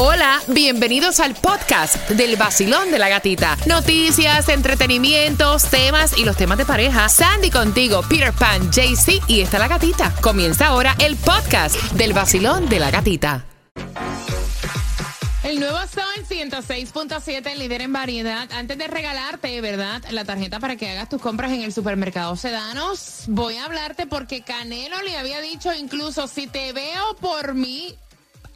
Hola, bienvenidos al podcast del vacilón de la gatita. Noticias, entretenimientos, temas y los temas de pareja. Sandy contigo, Peter Pan, JC y está la gatita. Comienza ahora el podcast del vacilón de la gatita. El nuevo Sol 106.7, líder en variedad. Antes de regalarte, ¿verdad? La tarjeta para que hagas tus compras en el supermercado Sedanos, voy a hablarte porque Canelo le había dicho incluso, si te veo por mí,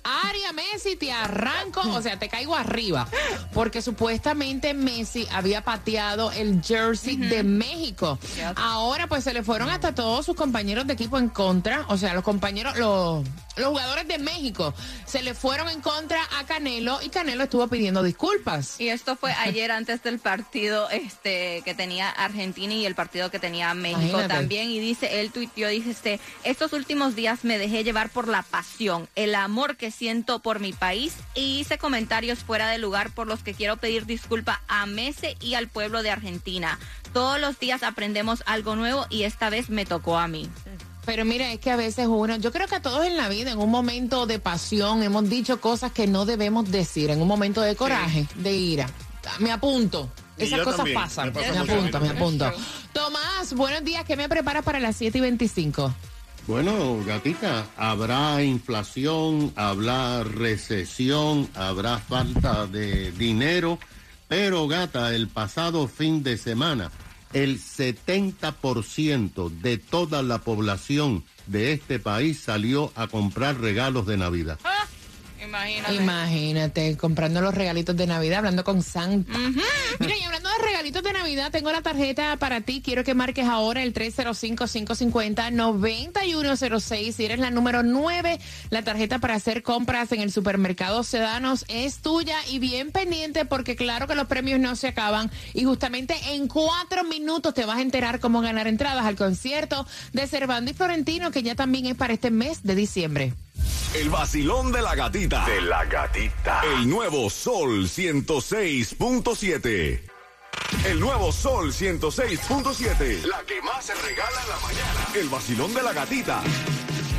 Aria Messi, te arranco, o sea, te caigo arriba. Porque supuestamente Messi había pateado el jersey de México. Ahora, pues se le fueron hasta todos sus compañeros de equipo en contra. O sea, los compañeros, los, los jugadores de México se le fueron en contra a Canelo y Canelo estuvo pidiendo disculpas. Y esto fue ayer antes del partido este que tenía Argentina y el partido que tenía México Imagínate. también. Y dice, él tuiteó, dice, este, estos últimos días me dejé llevar por la pasión, el amor que siento por mi país y hice comentarios fuera de lugar por los que quiero pedir disculpa a Messi y al pueblo de Argentina. Todos los días aprendemos algo nuevo y esta vez me tocó a mí. Pero mira, es que a veces uno, yo creo que a todos en la vida, en un momento de pasión, hemos dicho cosas que no debemos decir, en un momento de coraje, de ira. Me apunto. Y Esas cosas también, pasan. me Me, pasa mucho. apunto, me apunto. Tomás, buenos días. ¿Qué me preparas para las 7 y 25? Bueno, gatita, habrá inflación, habrá recesión, habrá falta de dinero, pero gata, el pasado fin de semana, el 70% de toda la población de este país salió a comprar regalos de Navidad. Imagínate. Imagínate, comprando los regalitos de Navidad, hablando con Santa. Mira, y hablando de regalitos de Navidad, tengo la tarjeta para ti. Quiero que marques ahora el 305-550-9106. Si eres la número 9, la tarjeta para hacer compras en el supermercado Sedanos es tuya y bien pendiente porque claro que los premios no se acaban. Y justamente en cuatro minutos te vas a enterar cómo ganar entradas al concierto de Cervando y Florentino, que ya también es para este mes de diciembre. El vacilón de la gatita. De la gatita. El nuevo Sol 106.7. El nuevo Sol 106.7. La que más se regala en la mañana. El vacilón de la gatita.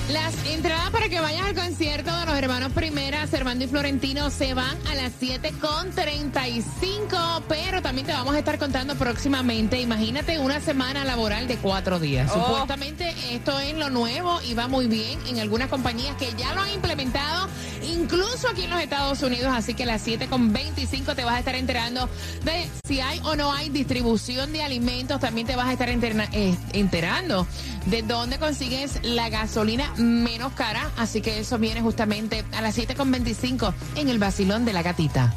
Las entradas para que vayas al concierto de los hermanos Primera, Servando y Florentino, se van a las 7.35, pero también te vamos a estar contando próximamente, imagínate una semana laboral de cuatro días. Oh. Supuestamente esto es lo nuevo y va muy bien en algunas compañías que ya lo han implementado, incluso aquí en los Estados Unidos, así que a las 7.25 te vas a estar enterando de si hay o no hay distribución de alimentos, también te vas a estar enterna- eh, enterando de dónde consigues la gasolina menos cara. Así que eso viene justamente a las 7.25 en el vacilón de la gatita.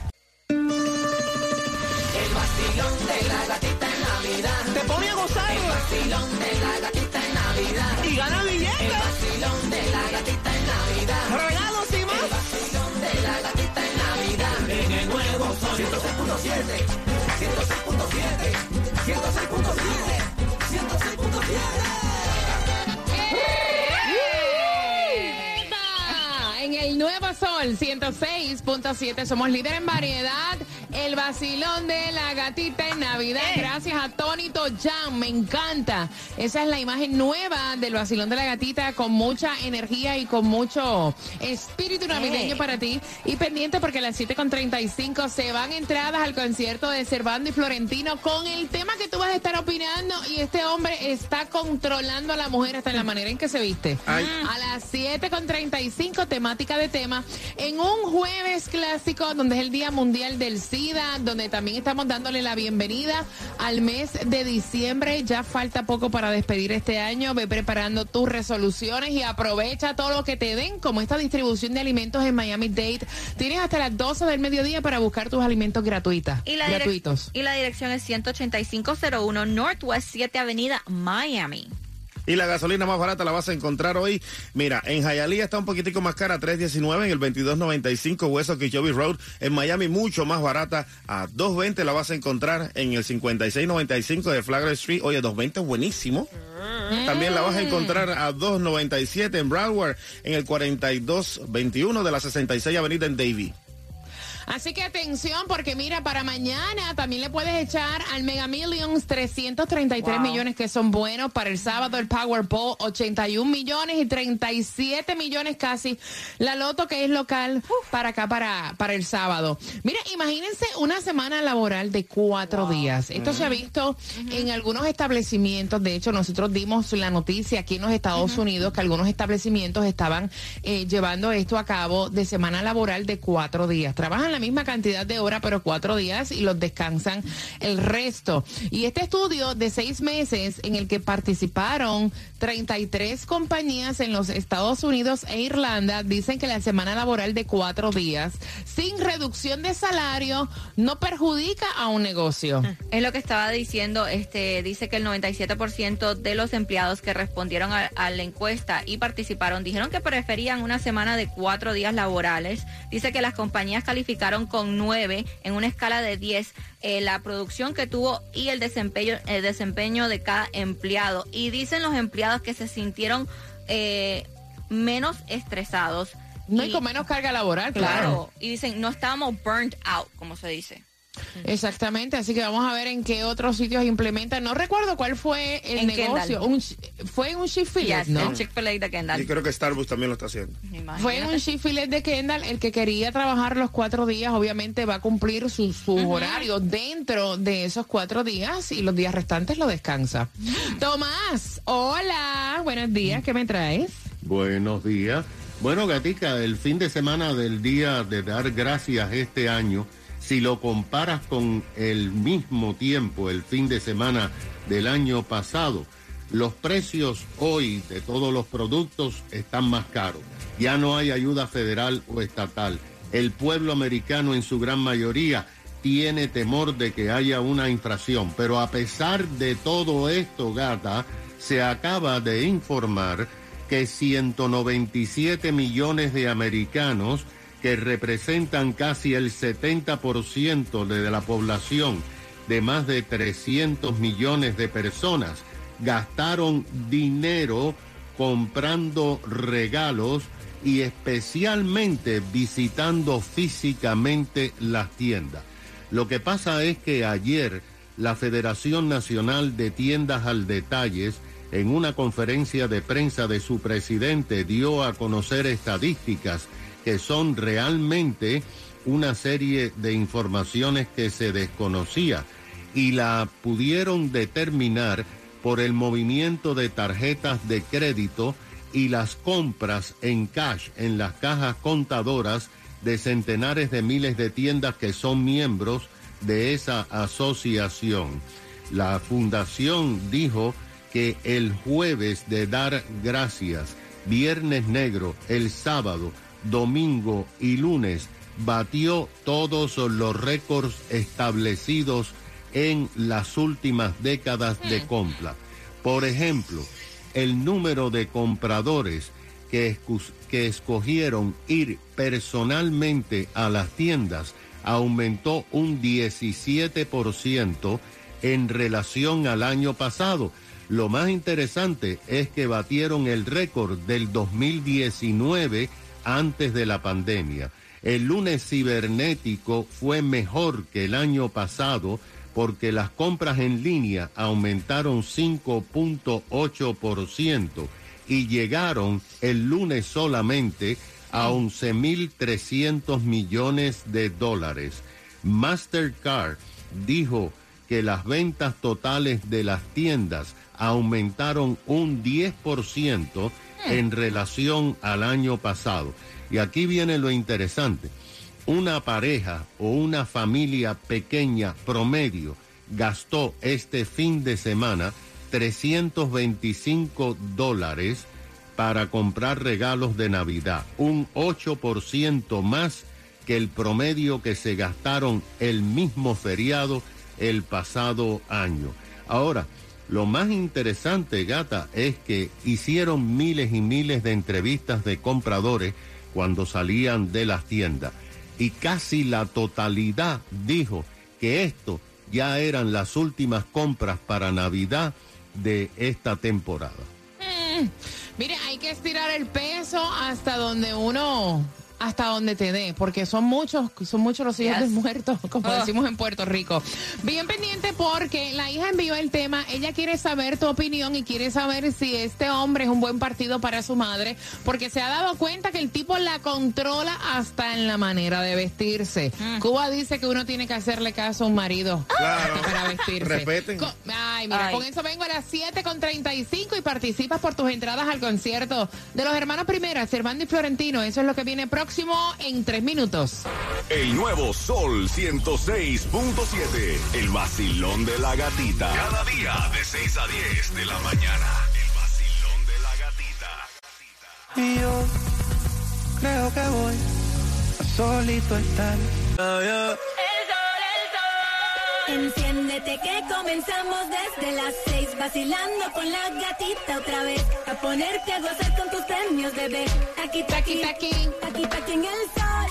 Te pone a gozar. El vacilón de la gatita en Navidad. Y gana billetes. El vacilón de la gatita en Navidad. En el Nuevo Sol 106.7 somos líder en variedad. El vacilón de la gatita en Navidad. Gracias a Tony Toyan. Me encanta. Esa es la imagen nueva del vacilón de la gatita con mucha energía y con mucho espíritu navideño para ti. Y pendiente porque a las 7.35 se van entradas al concierto de Cervando y Florentino con el tema que tú vas a estar opinando. Y este hombre está controlando a la mujer hasta en la manera en que se viste. A las 7.35, temática de tema, en un jueves clásico donde es el Día Mundial del Donde también estamos dándole la bienvenida al mes de diciembre. Ya falta poco para despedir este año. Ve preparando tus resoluciones y aprovecha todo lo que te den, como esta distribución de alimentos en Miami Date. Tienes hasta las 12 del mediodía para buscar tus alimentos gratuitas, Y la, gratuitos. y la dirección es 18501 Northwest 7 Avenida, Miami. Y la gasolina más barata la vas a encontrar hoy. Mira, en Hialeah está un poquitico más cara, 3.19 en el 22.95 Hueso Kichobi Road. En Miami mucho más barata, a 2.20 la vas a encontrar en el 56.95 de Flagler Street. Oye, 2.20 es buenísimo. También la vas a encontrar a 2.97 en Broward, en el 42.21 de la 66 Avenida en Davie. Así que atención, porque mira, para mañana también le puedes echar al Mega Millions 333 millones que son buenos. Para el sábado el Powerball 81 millones y 37 millones casi. La Loto que es local para acá, para, para el sábado. Mira, imagínense una semana laboral de cuatro días. Esto se ha visto en algunos establecimientos. De hecho, nosotros dimos la noticia aquí en los Estados Unidos que algunos establecimientos estaban eh, llevando esto a cabo de semana laboral de cuatro días. Trabajan la misma cantidad de horas, pero cuatro días y los descansan el resto. Y este estudio de seis meses en el que participaron 33 compañías en los Estados Unidos e Irlanda dicen que la semana laboral de cuatro días sin reducción de salario no perjudica a un negocio. Es lo que estaba diciendo, este, dice que el 97% de los empleados que respondieron a, a la encuesta y participaron dijeron que preferían una semana de cuatro días laborales. Dice que las compañías calificaron con nueve en una escala de 10 eh, la producción que tuvo y el desempeño, el desempeño de cada empleado. Y dicen los empleados que se sintieron eh, menos estresados. No y- con menos carga laboral, claro. Claro. Y dicen, no estábamos burnt out, como se dice. Exactamente, así que vamos a ver en qué otros sitios implementan. No recuerdo cuál fue el En negocio. Un, fue un Chick-fil-A, Yes, ¿no? Chick-fil-A de Kendall. Y creo que Starbucks también lo está haciendo. Imagínate. Fue un Chick-fil-A de Kendall el que quería trabajar los cuatro días, obviamente va a cumplir su, su horario dentro de esos cuatro días y los días restantes lo descansa. Tomás, hola, buenos días, ¿qué me traes? Buenos días. Bueno, Gatica, el fin de semana del Día de Dar Gracias este año, si lo comparas con el mismo tiempo, el fin de semana del año pasado, los precios hoy de todos los productos están más caros. Ya no hay ayuda federal o estatal. El pueblo americano en su gran mayoría tiene temor de que haya una infracción. Pero a pesar de todo esto, gata, se acaba de informar que 197 millones de americanos, que representan casi el 70% de la población de más de 300 millones de personas, gastaron dinero comprando regalos y especialmente visitando físicamente las tiendas. Lo que pasa es que ayer la Federación Nacional de Tiendas al Detalles, en una conferencia de prensa de su presidente, dio a conocer estadísticas que son realmente una serie de informaciones que se desconocía y la pudieron determinar por el movimiento de tarjetas de crédito y las compras en cash en las cajas contadoras de centenares de miles de tiendas que son miembros de esa asociación. La fundación dijo que el jueves de dar gracias, viernes negro, el sábado, domingo y lunes batió todos los récords establecidos en las últimas décadas de compra. Por ejemplo, el número de compradores que, que escogieron ir personalmente a las tiendas aumentó un 17% en relación al año pasado. Lo más interesante es que batieron el récord del 2019 antes de la pandemia. El lunes cibernético fue mejor que el año pasado porque las compras en línea aumentaron 5.8% y llegaron el lunes solamente a 11.300 millones de dólares. Mastercard dijo que las ventas totales de las tiendas aumentaron un 10% en relación al año pasado. Y aquí viene lo interesante. Una pareja o una familia pequeña promedio gastó este fin de semana 325 dólares para comprar regalos de Navidad, un 8% más que el promedio que se gastaron el mismo feriado el pasado año. Ahora, lo más interesante, gata, es que hicieron miles y miles de entrevistas de compradores cuando salían de las tiendas y casi la totalidad dijo que esto ya eran las últimas compras para Navidad de esta temporada. Mire, hay que estirar el peso hasta donde uno hasta donde te dé, porque son muchos, son muchos los hijos Yes. de muertos, como Oh. decimos en Puerto Rico. Bien pendiente porque la hija envió el tema, ella quiere saber tu opinión y quiere saber si este hombre es un buen partido para su madre, porque se ha dado cuenta que el tipo la controla hasta en la manera de vestirse. Mm. Cuba dice que uno tiene que hacerle caso a un marido Claro. para vestirse. Respeten. Co- Ay, mira, Ay. con eso vengo a las 7 con 35 y participas por tus entradas al concierto de los hermanos Primera, Servando y Florentino. Eso es lo que viene próximo en tres minutos. El nuevo Sol 106.7. El vacilón de la gatita. Cada día de 6 a 10 de la mañana. El vacilón de la gatita. Y yo creo que voy a solito estar. Enciéndete que comenzamos desde las seis vacilando con la gatita otra vez a ponerte a gozar con tus premios bebé aquí taqui taqui. aquí taqui en el sol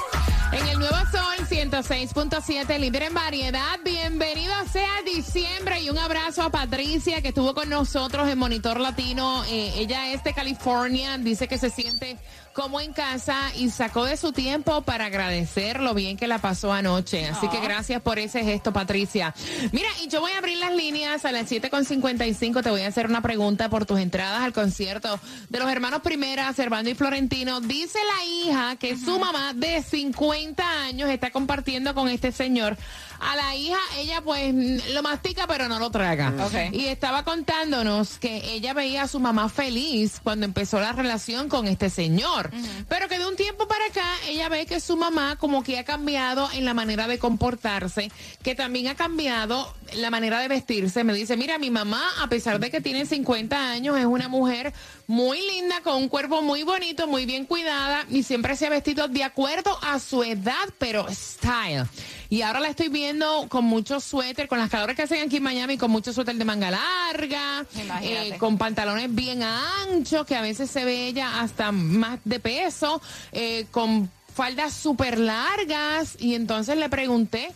En el Nuevo Sol 106.7, líder en variedad. Bienvenido sea diciembre y un abrazo a Patricia que estuvo con nosotros en Monitor Latino. Eh, ella es de California, dice que se siente como en casa y sacó de su tiempo para agradecer lo bien que la pasó anoche. Así que gracias por ese gesto, Patricia. Mira, y yo voy a abrir las líneas a las 7.55. Te voy a hacer una pregunta por tus entradas al concierto de los hermanos Primera, Servando y Florentino. Dice la hija que su mamá de 50 años está compartiendo con este señor. A la hija, ella pues mm, lo mastica pero no lo traga. Ok. Y estaba contándonos que ella veía a su mamá feliz cuando empezó la relación con este señor. Pero que de un tiempo para acá ella ve que su mamá como que ha cambiado en la manera de comportarse, que también ha cambiado la manera de vestirse. Me dice, mira, mi mamá, a pesar de que tiene 50 años, es una mujer muy linda, con un cuerpo muy bonito, muy bien cuidada y siempre se ha vestido de acuerdo a su edad, pero style. Y ahora la estoy viendo con muchos suéter, con las calores que hacen aquí en Miami, con mucho suéter de manga larga, eh, con pantalones bien anchos, que a veces se ve ella hasta más de peso, eh, con faldas súper largas. Y entonces le pregunté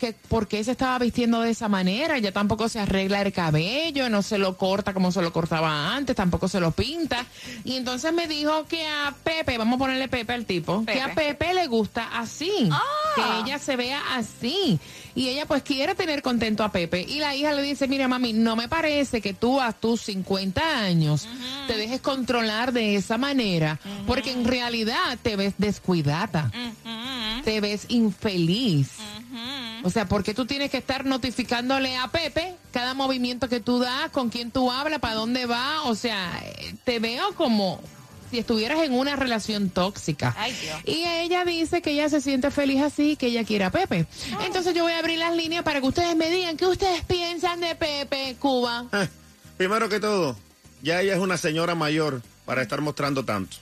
que por qué se estaba vistiendo de esa manera. Ella tampoco se arregla el cabello, no se lo corta como se lo cortaba antes, tampoco se lo pinta. Y entonces me dijo que a Pepe, vamos a ponerle Pepe al tipo, que a Pepe le gusta así, que ella se vea así. Y ella pues quiere tener contento a Pepe. Y la hija le dice, mira mami, no me parece que tú a tus 50 años te dejes controlar de esa manera, porque en realidad te ves descuidada, te ves infeliz. O sea, porque tú tienes que estar notificándole a Pepe cada movimiento que tú das, con quién tú hablas, para dónde va. O sea, eh, te veo como si estuvieras en una relación tóxica. Ay, Dios. Y ella dice que ella se siente feliz así, que ella quiere a Pepe. Entonces yo voy a abrir las líneas para que ustedes me digan qué ustedes piensan de Pepe, Cuba. Eh, Primero que todo, ya ella es una señora mayor para estar mostrando tanto,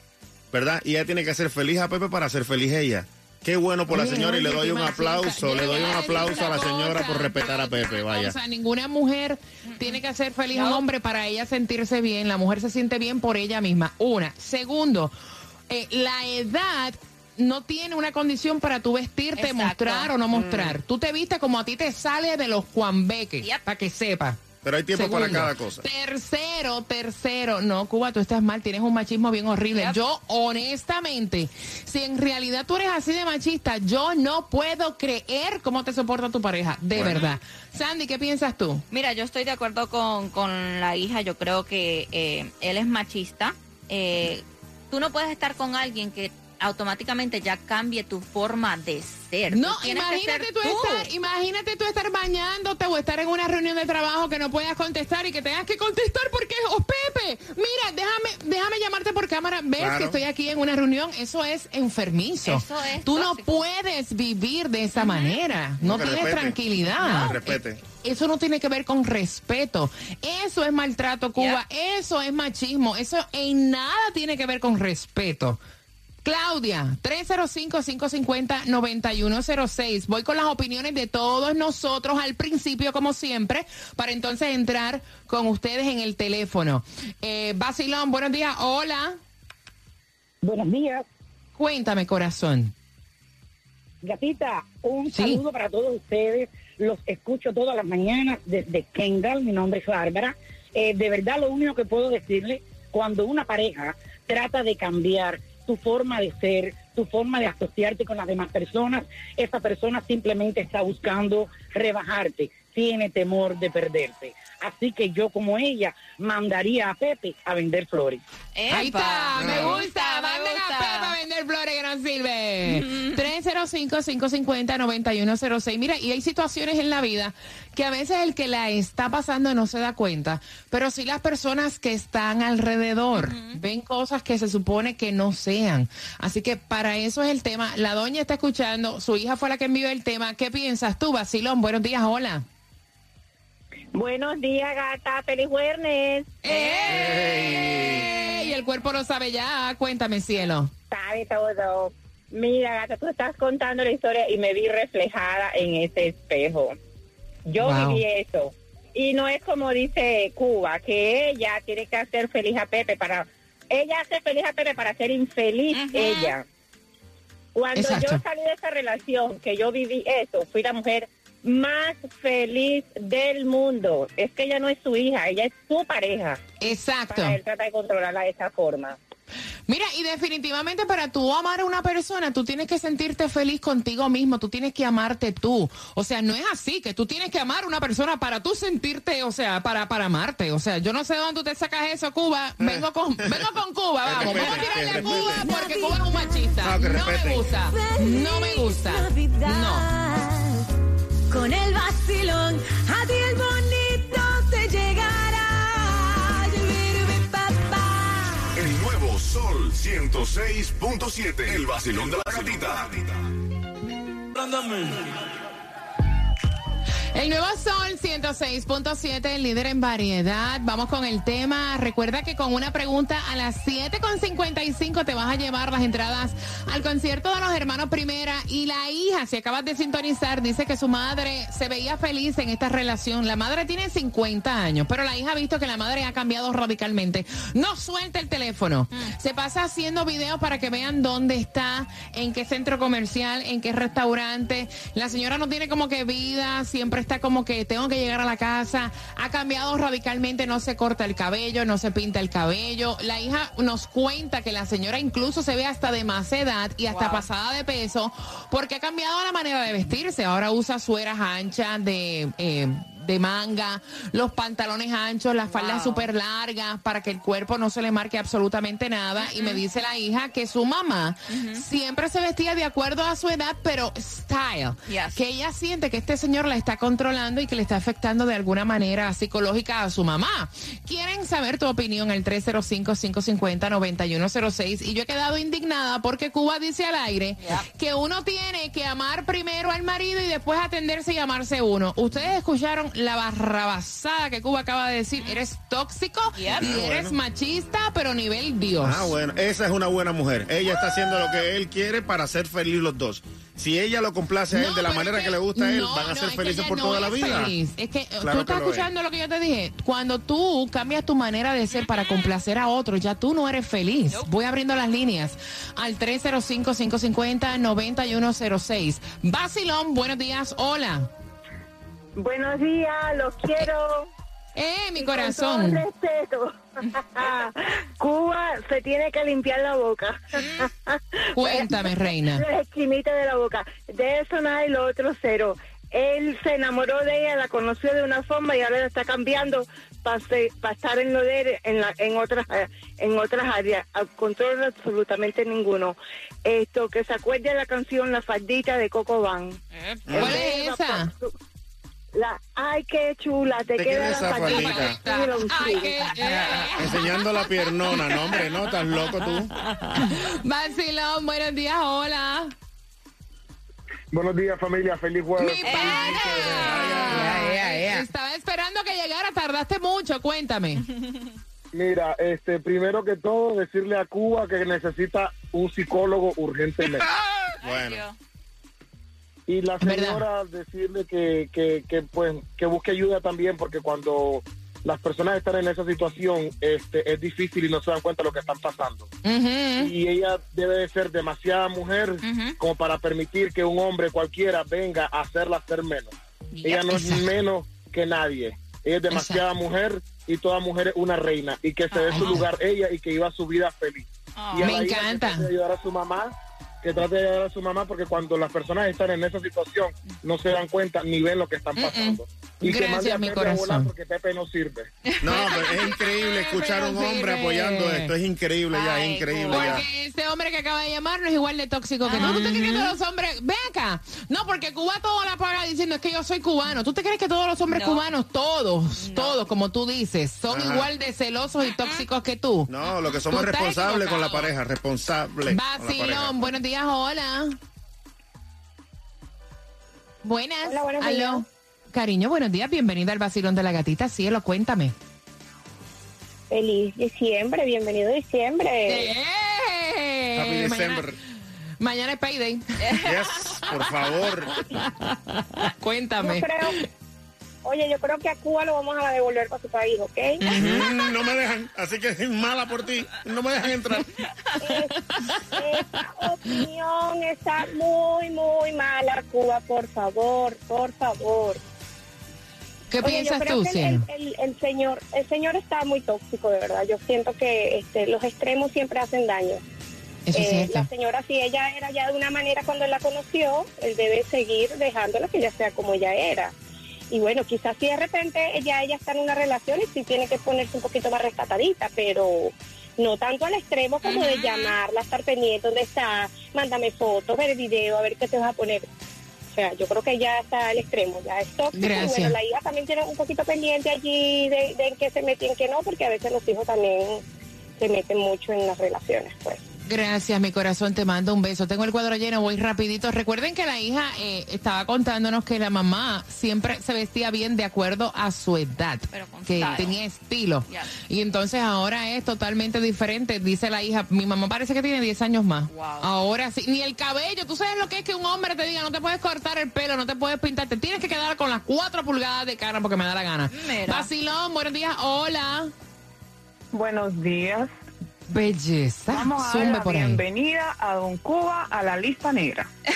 ¿verdad? Y ella tiene que ser feliz a Pepe para ser feliz ella. Qué bueno por la señora y le doy un aplauso, le doy un aplauso a la señora por respetar a Pepe, vaya. cosa, ninguna mujer tiene que hacer feliz a un hombre para ella sentirse bien. La mujer se siente bien por ella misma. Una. Segundo, eh, la edad no tiene una condición para tú vestirte, Exacto. mostrar o no mostrar. Tú te vistes como a ti te sale de los Juanbeques, Yep. para que sepas. Pero hay tiempo para cada cosa. Tercero, tercero. No, Cuba, tú estás mal, tienes un machismo bien horrible. Yep. Yo, honestamente, si en realidad tú eres así de machista, yo no puedo creer cómo te soporta tu pareja. De Bueno. verdad. Sandy, ¿qué piensas tú? Mira, yo estoy de acuerdo con, con la hija. Yo creo que eh, él es machista. Eh, tú no puedes estar con alguien que automáticamente ya cambie tu forma de ser. No, Tú imagínate ser tú, estar, imagínate tú estar bañándote o estar en una reunión de trabajo que no puedas contestar y que tengas que contestar porque, oh Pepe, mira, déjame, déjame llamarte por cámara, ves Claro. que estoy aquí en una reunión, eso es enfermizo. Eso es tú no puedes vivir de esa manera, no tienes respete. tranquilidad. Que respete. Eh, Eso no tiene que ver con respeto. Eso es maltrato, Cuba. Eso es machismo. Eso en nada tiene que ver con respeto. Claudia, 305-550-9106. Voy con las opiniones de todos nosotros al principio, como siempre, para entonces entrar con ustedes en el teléfono. Eh, Basilón, buenos días. Hola. Buenos días, Cuéntame, corazón. gatita. Un Sí. saludo para todos ustedes. Los escucho todas las mañanas desde Kendall. Mi nombre es Bárbara. Eh, de verdad, lo único que puedo decirle, cuando una pareja trata de cambiar tu forma de ser, tu forma de asociarte con las demás personas, esa persona simplemente está buscando rebajarte, tiene temor de perderte. Así que yo como ella mandaría a Pepe a vender flores. Ahí está, me gusta. Me Manden a gusta. Pepe a vender flores que no sirve. 305-550-9106. Mira, y hay situaciones en la vida que a veces el que la está pasando no se da cuenta, pero sí las personas que están alrededor ven cosas que se supone que no sean. Así que para eso es el tema. La doña está escuchando, su hija fue la que envió el tema. ¿Qué piensas tú, Basilón? Buenos días, hola. Buenos días, gata. Feliz viernes. ¡Ey! Y el cuerpo lo sabe ya. Cuéntame, cielo. Sabe todo. Mira, gata, tú estás contando la historia y me vi reflejada en ese espejo. Yo Wow. viví eso. Y no es como dice Cuba, que ella tiene que hacer feliz a Pepe para... Ella hace feliz a Pepe para ser infeliz ella. Cuando Exacto. yo salí de esa relación, que yo viví eso, fui la mujer más feliz del mundo. Es que ella no es su hija, ella es su pareja. Exacto. Para él trata de controlarla de esa forma. Mira, y definitivamente para tú amar a una persona, tú tienes que sentirte feliz contigo mismo, tú tienes que amarte tú. O sea, no es así, que tú tienes que amar a una persona para tú sentirte, o sea, para, para amarte. O sea, yo no sé de dónde tú te sacas eso, Cuba. Vengo con, vengo con Cuba, vamos. Vamos a tirarle a Cuba porque Cuba es un machista. No, me gusta. No me gusta. No. Con el vacilón, a ti el bonito te llegará. Papá. El nuevo Sol 106.7. El vacilón de la gatita. El nuevo Sol 106.7, el líder en variedad. Vamos con el tema. Recuerda que con una pregunta a las 7.55 te vas a llevar las entradas al concierto de los hermanos Primera. Y la hija, si acabas de sintonizar, dice que su madre se veía feliz en esta relación. La madre tiene 50 años, pero la hija ha visto que la madre ha cambiado radicalmente. No suelta el teléfono. Se pasa haciendo videos para que vean dónde está, en qué centro comercial, en qué restaurante. La señora no tiene como que vida, siempre está como que tengo que llegar a la casa. Ha cambiado radicalmente, no se corta el cabello, no se pinta el cabello. La hija nos cuenta que la señora incluso se ve hasta de más edad y hasta pasada de peso porque ha cambiado la manera de vestirse. Ahora usa sueras anchas de... eh, de manga, los pantalones anchos, las faldas súper largas para que el cuerpo no se le marque absolutamente nada. Y me dice la hija que su mamá siempre se vestía de acuerdo a su edad, pero style. Yes. Que ella siente que este señor la está controlando y que le está afectando de alguna manera psicológica a su mamá. Quieren saber tu opinión al 305-550-9106. Y yo he quedado indignada porque Cuba dice al aire que uno tiene que amar primero al marido y después atenderse y amarse uno. Ustedes escucharon la barrabasada que Cuba acaba de decir. Eres tóxico Yep. y Ah, eres bueno. machista, pero nivel Dios. Ah, bueno, esa es una buena mujer. Ella está haciendo lo que él quiere para ser feliz los dos. Si ella lo complace a él No, de la manera es que, le gusta a él, no, van a no, ser que felices por no toda la vida. feliz. Es que Claro tú estás que lo es. escuchando lo que yo te dije. Cuando tú cambias tu manera de ser para complacer a otro, ya tú no eres feliz. Voy abriendo las líneas al 305-550-9106. Basilón, buenos días. Hola. Buenos días, los quiero. Eh, mi Y con corazón. todo respeto. Cuba se tiene que limpiar la boca. Cuéntame, reina. La esquinita de la boca. De eso nada y lo otro cero. Él se enamoró de ella, la conoció de una forma y ahora la está cambiando para estar en lo de él en, la, en otras en otras áreas. Al control absolutamente ninguno. Esto que se acuerde de la canción La faldita de Coco Van. ¿Cuál es esa? La, ay, qué chula, te, Te queda queda la esa faldita. Enseñando la piernona, no, hombre, no, estás loco tú. Basilón, buenos días. Hola. Buenos días, familia. Feliz Mi jueves. pana. Estaba esperando que llegara, tardaste mucho, cuéntame. Mira, este, primero que todo, decirle a Cuba que necesita un psicólogo urgentemente. Bueno, Y la verdad. señora decirle que, que, que, pues, que busque ayuda también, porque cuando las personas están en esa situación, este, es difícil y no se dan cuenta de lo que están pasando. Y ella debe de ser demasiada mujer como para permitir que un hombre cualquiera venga a hacerla ser menos. Ella no es menos que nadie. Ella es demasiada Exacto. mujer y toda mujer es una reina. Y que se dé su lugar ella y que iba su vida feliz. y a Me encanta. ayudar a su mamá que trate de ayudar a su mamá porque cuando las personas están en esa situación no se dan cuenta ni ven lo que están pasando. Y que mande Gracias, a mi Pepe a volar corazón. porque Pepe no sirve. No, pero es increíble escuchar a un Pero hombre sirve. apoyando esto. Es increíble ya, Ay, es increíble ya. Porque este hombre que acaba de llamar no es igual de tóxico que tú. ¿Tú te crees que todos los hombres... Ve acá. No, porque Cuba todo la paga diciendo es que yo soy cubano. ¿Tú te crees que todos los hombres No. cubanos, todos, No. todos, como tú dices, son Ajá. igual de celosos y tóxicos que tú? No, lo que somos Tú estás responsables con la equivocado. pareja, responsables. con la pareja. Vacilón, buenos días, hola. Buenas. Hola, buenos Aló. días. Cariño, buenos días, bienvenida al vacilón de la gatita. Cielo, cuéntame. Feliz diciembre, bienvenido diciembre. ¡Eh! Happy Mañana, mañana es payday. Yes, por favor. Cuéntame. Yo creo, oye, yo creo que a Cuba lo vamos a devolver para su país, ¿ok? Mm, no me dejan, así que es mala por ti. No me dejan entrar. Esa opinión está muy, muy mala, Cuba, por favor, por favor. ¿Qué Oye, piensas yo creo tú, que Cielo? el, el- el señor, el señor está muy tóxico, de verdad. Yo siento que este, los extremos siempre hacen daño. Eso es Eh, la señora, si ella era ya de una manera cuando él la conoció, él debe seguir dejándola que ella sea como ella era. Y bueno, quizás si de repente ella, ella está en una relación y sí tiene que ponerse un poquito más rescatadita, pero no tanto al extremo como de llamarla, estar pendiente dónde está, mándame fotos, ver el video, a ver qué te vas a poner. O sea, yo creo que ya está al extremo, ya es tóxico. Y bueno, la hija también tiene un poquito pendiente allí de, de en qué se mete y en qué no, porque a veces los hijos también se meten mucho en las relaciones, pues. Gracias, mi corazón, te mando un beso. Tengo el cuadro lleno, voy rapidito. Recuerden que la hija eh, estaba contándonos que la mamá siempre se vestía bien de acuerdo a su edad, Pero con que style. tenía estilo. Y entonces ahora es totalmente diferente. Dice la hija, mi mamá parece que tiene 10 años más. Wow. Ahora sí, ni el cabello. Tú sabes lo que es que un hombre te diga, no te puedes cortar el pelo, no te puedes pintar, te tienes que quedar con las 4 pulgadas de cara porque me da la gana. Mira. Vacilón, buenos días, hola. Buenos días. Belleza. Vamos a dar Zumbe la por ahí. bienvenida a Don Cuba a la lista negra.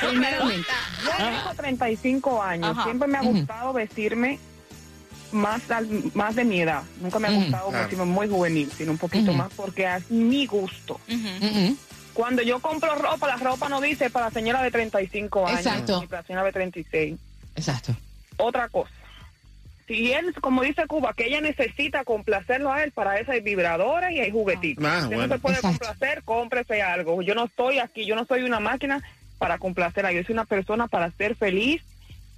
Primeramente, yo tengo 35 años. Ajá. Siempre me ha gustado vestirme más, al- más de mi edad. Nunca me ha gustado vestirme muy juvenil, sino un poquito más porque es mi gusto. Cuando yo compro ropa, la ropa no dice para la señora de 35 años Exacto. ni para la señora de 36. Exacto. Otra cosa. Si él, como dice Cuba, que ella necesita complacerlo a él, para eso hay vibradores y hay juguetitos. Ah, si bueno. no se puede Exacto. complacer, cómprese algo. Yo no estoy aquí, yo no soy una máquina para complacerla. Yo soy una persona para ser feliz,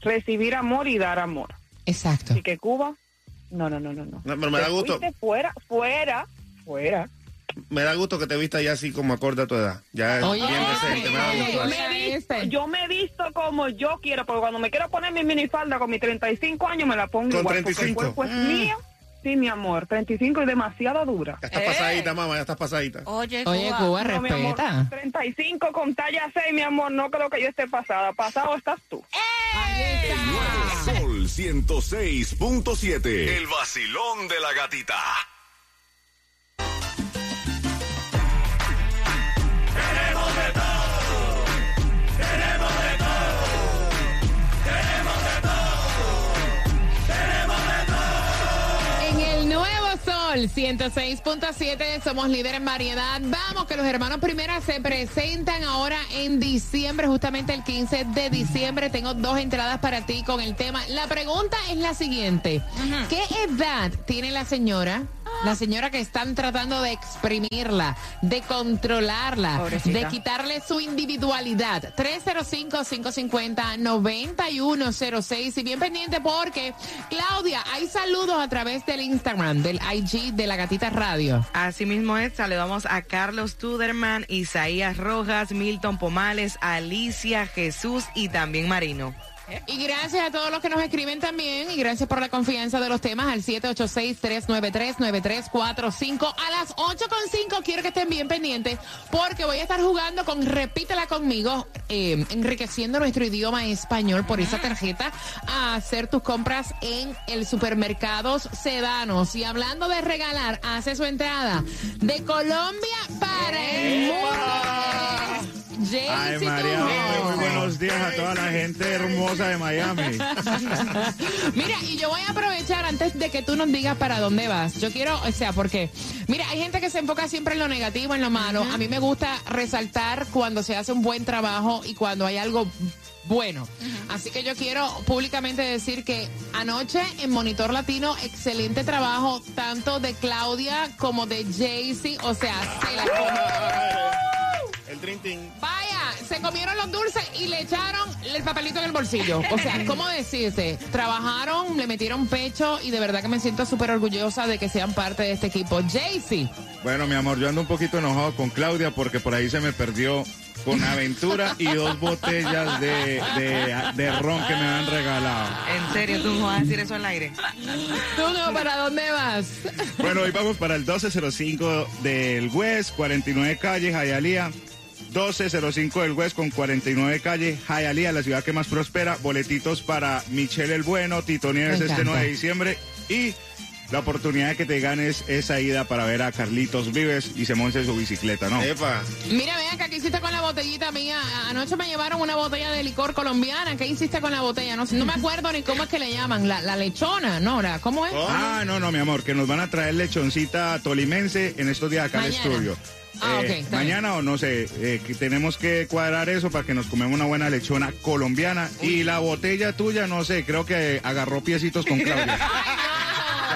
recibir amor y dar amor. Exacto. Así que Cuba, no, no, no, no. no. No, pero me da gusto, fuera, fuera, fuera. Me da gusto que te vista ya así como acorde a tu edad. Ya es Oye, bien decente, me da oye, gusto. Yo me, he visto, yo me he visto como yo quiero, porque cuando me quiero poner mi minifalda con mis 35 años me la pongo ¿Con igual, 35? porque el cuerpo es Mm. mío. Sí, mi amor, 35 es demasiado dura. Ya estás Eh. pasadita, mamá, ya estás pasadita. Oye, Oye, Cuba. Cuba, No, mi amor, respeta. 35 con talla 6, mi amor, no creo que yo esté pasada. Pasado estás tú. El nuevo Sol 106.7. El vacilón de la gatita. Sol 106.7 somos líder en variedad. Vamos, que los hermanos Primera se presentan ahora en diciembre, justamente el 15 de diciembre. Tengo dos entradas para ti con el tema. La pregunta es la siguiente. ¿Qué edad tiene la señora? La señora que están tratando de exprimirla, de controlarla, Pobrecita. de quitarle su individualidad. 305-550-9106. Y bien pendiente porque, Claudia, hay saludos a través del Instagram, del IG de la Gatita Radio. Así mismo es, saludamos a Carlos Tuderman, Isaías Rojas, Milton Pomales, Alicia, Jesús y también Marino. Y gracias a todos los que nos escriben también y gracias por la confianza de los temas al 786-393-9345. A las 8.5 quiero que estén bien pendientes porque voy a estar jugando con Repítela conmigo, eh, enriqueciendo nuestro idioma español por esa tarjeta a hacer tus compras en el supermercados Sedanos. Y hablando de regalar, hace su entrada de Colombia para el mundo. Ay, Jaycee María, muy buenos buenos días a toda la gente hermosa de Miami. Mira, y yo voy a aprovechar antes de que tú nos digas para dónde vas. Yo quiero, o sea, porque, mira, hay gente que se enfoca siempre en lo negativo, en lo malo. A mí me gusta resaltar cuando se hace un buen trabajo y cuando hay algo bueno. Así que yo quiero públicamente decir que anoche en Monitor Latino, excelente trabajo, tanto de Claudia como de Jaycee. O sea, se la Vaya, se comieron los dulces y le echaron el papelito en el bolsillo. O sea, ¿cómo decirte? Trabajaron, le metieron pecho y de verdad que me siento súper orgullosa de que sean parte de este equipo. Jaycee. Bueno, mi amor, yo ando un poquito enojado con Claudia porque por ahí se me perdió con aventura y dos botellas de, de, de ron que me han regalado. ¿En serio tú no vas a decir eso al aire? ¿Tú no? ¿Para dónde vas? Bueno, hoy vamos para el 1205 del West, 49 calle, Hialeah. 1205 del West con 49 calle, Hialeah, la ciudad que más prospera. Boletitos para Michelle el Bueno, Tito Nieves este encanta. 9 de diciembre y la oportunidad de que te ganes esa ida para ver a Carlitos Vives y se monte su bicicleta, ¿no? Epa. Mira, vean que ¿qué hiciste con la botellita mía? Anoche me llevaron una botella de licor colombiana. ¿Qué hiciste con la botella? No, sé, no me acuerdo ni cómo es que le llaman. La, la lechona, Nora. ¿Cómo es? Ah, no, no, mi amor, que nos van a traer lechoncita tolimense en estos días acá al Mañana. estudio. Ah, Eh, mañana o no sé, eh, que tenemos que cuadrar eso para que nos comemos una buena lechona colombiana. Y la botella tuya, no sé, creo que agarró piecitos con Claudia.